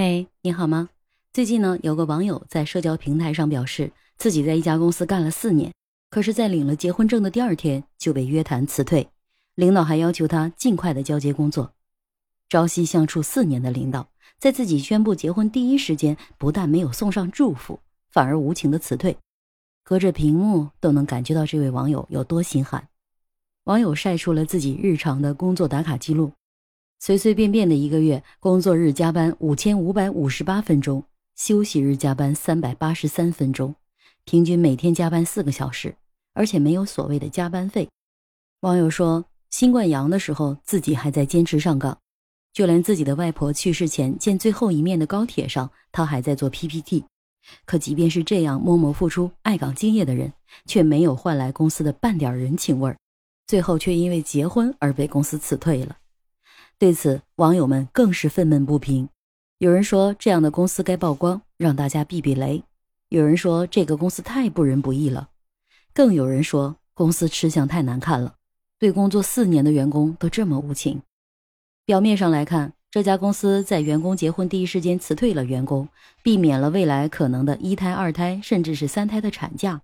嘿，你好吗？最近呢，有个网友在社交平台上表示，自己在一家公司干了四年，可是，在领了结婚证的第二天就被约谈辞退，领导还要求他尽快的交接工作。朝夕相处四年的领导，在自己宣布结婚第一时间，不但没有送上祝福，反而无情的辞退。隔着屏幕都能感觉到这位网友有多心寒。网友晒出了自己日常的工作打卡记录。随随便便的一个月，工作日加班五千五百五十八分钟，休息日加班三百八十三分钟，平均每天加班四个小时，而且没有所谓的加班费。网友说，新冠阳的时候，自己还在坚持上岗，就连自己的外婆去世前见最后一面的高铁上，他还在做 PPT。可即便是这样默默付出、爱岗敬业的人，却没有换来公司的半点人情味儿，最后却因为结婚而被公司辞退了。对此，网友们更是愤懑不平。有人说，这样的公司该曝光，让大家避避雷；有人说，这个公司太不仁不义了；更有人说，公司吃相太难看了，对工作四年的员工都这么无情。表面上来看，这家公司在员工结婚第一时间辞退了员工，避免了未来可能的一胎、二胎，甚至是三胎的产假，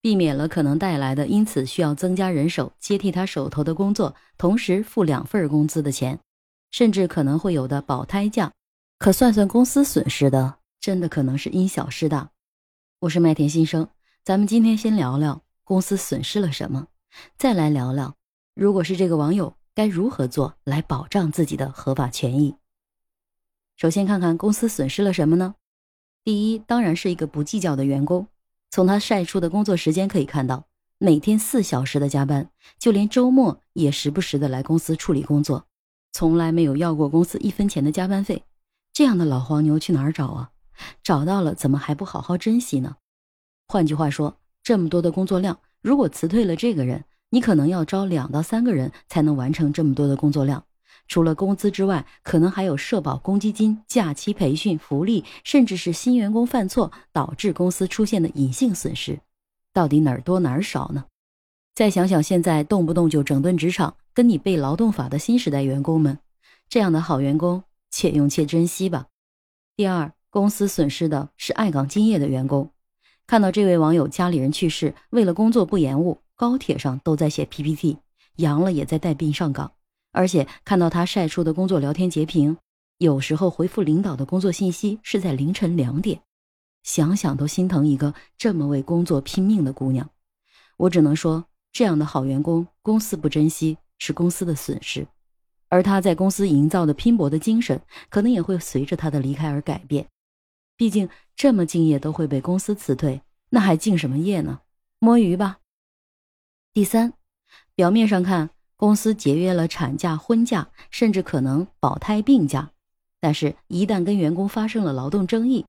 避免了可能带来的因此需要增加人手接替他手头的工作，同时付两份工资的钱。甚至可能会有的保胎假，可算算公司损失的，真的可能是因小失大。我是麦田新生，咱们今天先聊聊公司损失了什么，再来聊聊，如果是这个网友该如何做来保障自己的合法权益。首先看看公司损失了什么呢？第一，当然是一个不计较的员工。从他晒出的工作时间可以看到，每天四小时的加班，就连周末也时不时的来公司处理工作。从来没有要过公司一分钱的加班费，这样的老黄牛去哪儿找啊？找到了怎么还不好好珍惜呢？换句话说，这么多的工作量，如果辞退了这个人，你可能要招两到三个人才能完成这么多的工作量。除了工资之外，可能还有社保、公积金、假期、培训、福利，甚至是新员工犯错导致公司出现的隐性损失，到底哪儿多哪儿少呢？再想想现在动不动就整顿职场。跟你背劳动法的新时代员工们，这样的好员工，且用且珍惜吧。第二，公司损失的是爱岗敬业的员工。看到这位网友家里人去世，为了工作不延误，高铁上都在写 PPT，阳了也在带病上岗。而且看到他晒出的工作聊天截屏，有时候回复领导的工作信息是在凌晨两点，想想都心疼一个这么为工作拼命的姑娘。我只能说，这样的好员工，公司不珍惜。是公司的损失，而他在公司营造的拼搏的精神，可能也会随着他的离开而改变。毕竟这么敬业都会被公司辞退，那还敬什么业呢？摸鱼吧。第三，表面上看，公司节约了产假、婚假，甚至可能保胎、病假，但是，一旦跟员工发生了劳动争议，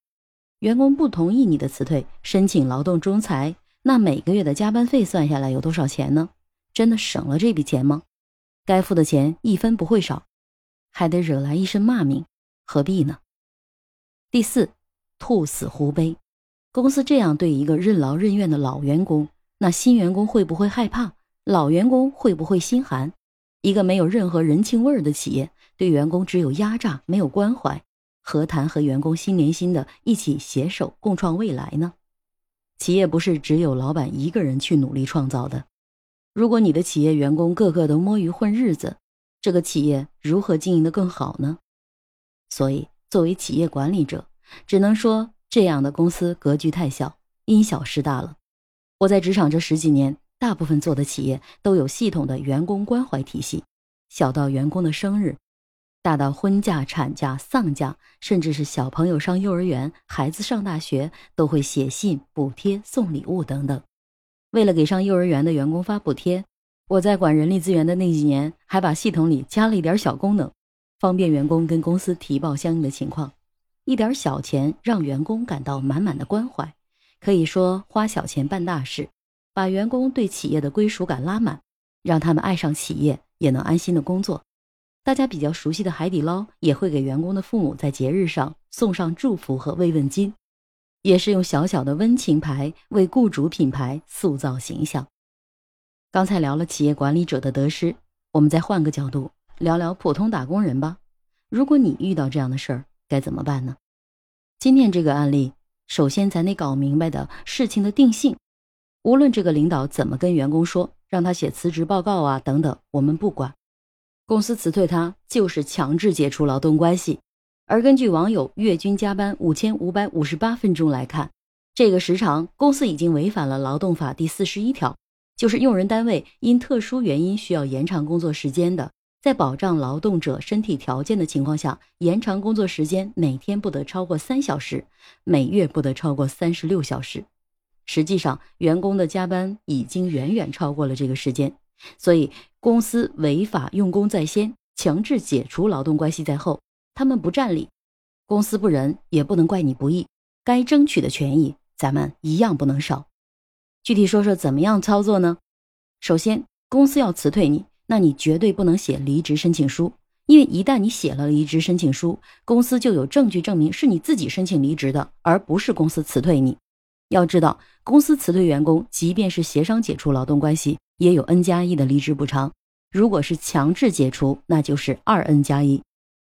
员工不同意你的辞退，申请劳动仲裁，那每个月的加班费算下来有多少钱呢？真的省了这笔钱吗？该付的钱一分不会少，还得惹来一身骂名，何必呢？第四，兔死狐悲。公司这样对一个任劳任怨的老员工，那新员工会不会害怕？老员工会不会心寒？一个没有任何人情味儿的企业，对员工只有压榨，没有关怀，何谈和员工心连心的一起携手共创未来呢？企业不是只有老板一个人去努力创造的。如果你的企业员工个个都摸鱼混日子，这个企业如何经营的更好呢？所以，作为企业管理者，只能说这样的公司格局太小，因小失大了。我在职场这十几年，大部分做的企业都有系统的员工关怀体系，小到员工的生日，大到婚假、产假、丧假，甚至是小朋友上幼儿园、孩子上大学，都会写信补贴、送礼物等等。为了给上幼儿园的员工发补贴，我在管人力资源的那几年，还把系统里加了一点小功能，方便员工跟公司提报相应的情况。一点小钱让员工感到满满的关怀，可以说花小钱办大事，把员工对企业的归属感拉满，让他们爱上企业，也能安心的工作。大家比较熟悉的海底捞也会给员工的父母在节日上送上祝福和慰问金。也是用小小的温情牌为雇主品牌塑造形象。刚才聊了企业管理者的得失，我们再换个角度聊聊普通打工人吧。如果你遇到这样的事儿，该怎么办呢？今天这个案例，首先咱得搞明白的事情的定性。无论这个领导怎么跟员工说，让他写辞职报告啊等等，我们不管。公司辞退他就是强制解除劳动关系。而根据网友月均加班五千五百五十八分钟来看，这个时长公司已经违反了劳动法第四十一条，就是用人单位因特殊原因需要延长工作时间的，在保障劳动者身体条件的情况下，延长工作时间每天不得超过三小时，每月不得超过三十六小时。实际上，员工的加班已经远远超过了这个时间，所以公司违法用工在先，强制解除劳动关系在后。他们不占理，公司不仁，也不能怪你不义。该争取的权益，咱们一样不能少。具体说说怎么样操作呢？首先，公司要辞退你，那你绝对不能写离职申请书，因为一旦你写了离职申请书，公司就有证据证明是你自己申请离职的，而不是公司辞退你。要知道，公司辞退员工，即便是协商解除劳动关系，也有 N 加一的离职补偿。如果是强制解除，那就是二 N 加一。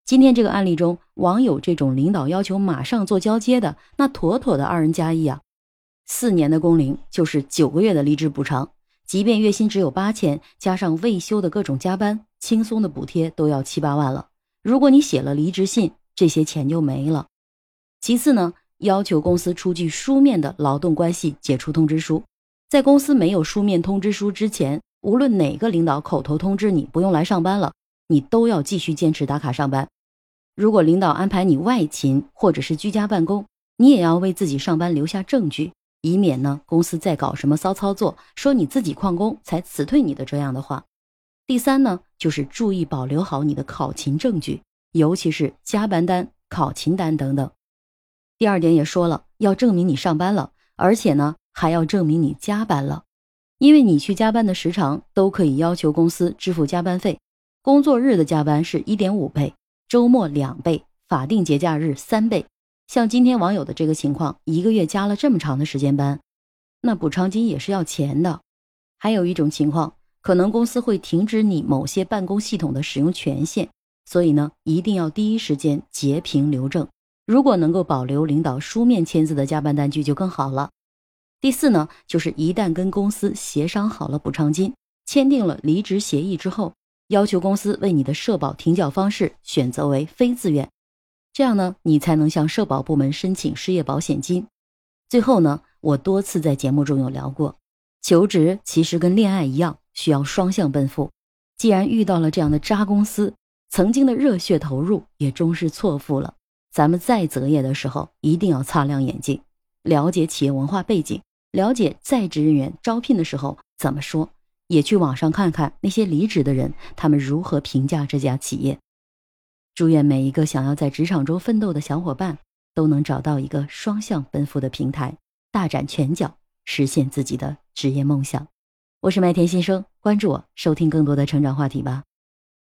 今天这个案例中，网友这种领导要求马上做交接的，那妥妥的二 N 加一啊！四年的工龄就是九个月的离职补偿，即便月薪只有八千，加上未休的各种加班，轻松的补贴都要七八万了。如果你写了离职信，这些钱就没了。其次呢？要求公司出具书面的劳动关系解除通知书，在公司没有书面通知书之前，无论哪个领导口头通知你不用来上班了，你都要继续坚持打卡上班。如果领导安排你外勤或者是居家办公，你也要为自己上班留下证据，以免呢公司再搞什么骚操作，说你自己旷工才辞退你的这样的话。第三呢，就是注意保留好你的考勤证据，尤其是加班单、考勤单等等。第二点也说了，要证明你上班了，而且呢还要证明你加班了，因为你去加班的时长都可以要求公司支付加班费。工作日的加班是一点五倍，周末两倍，法定节假日三倍。像今天网友的这个情况，一个月加了这么长的时间班，那补偿金也是要钱的。还有一种情况，可能公司会停止你某些办公系统的使用权限，所以呢一定要第一时间截屏留证。如果能够保留领导书面签字的加班单据就更好了。第四呢，就是一旦跟公司协商好了补偿金，签订了离职协议之后，要求公司为你的社保停缴方式选择为非自愿，这样呢，你才能向社保部门申请失业保险金。最后呢，我多次在节目中有聊过，求职其实跟恋爱一样，需要双向奔赴。既然遇到了这样的渣公司，曾经的热血投入也终是错付了。咱们在择业的时候，一定要擦亮眼睛，了解企业文化背景，了解在职人员招聘的时候怎么说，也去网上看看那些离职的人，他们如何评价这家企业。祝愿每一个想要在职场中奋斗的小伙伴，都能找到一个双向奔赴的平台，大展拳脚，实现自己的职业梦想。我是麦田先生，关注我，收听更多的成长话题吧。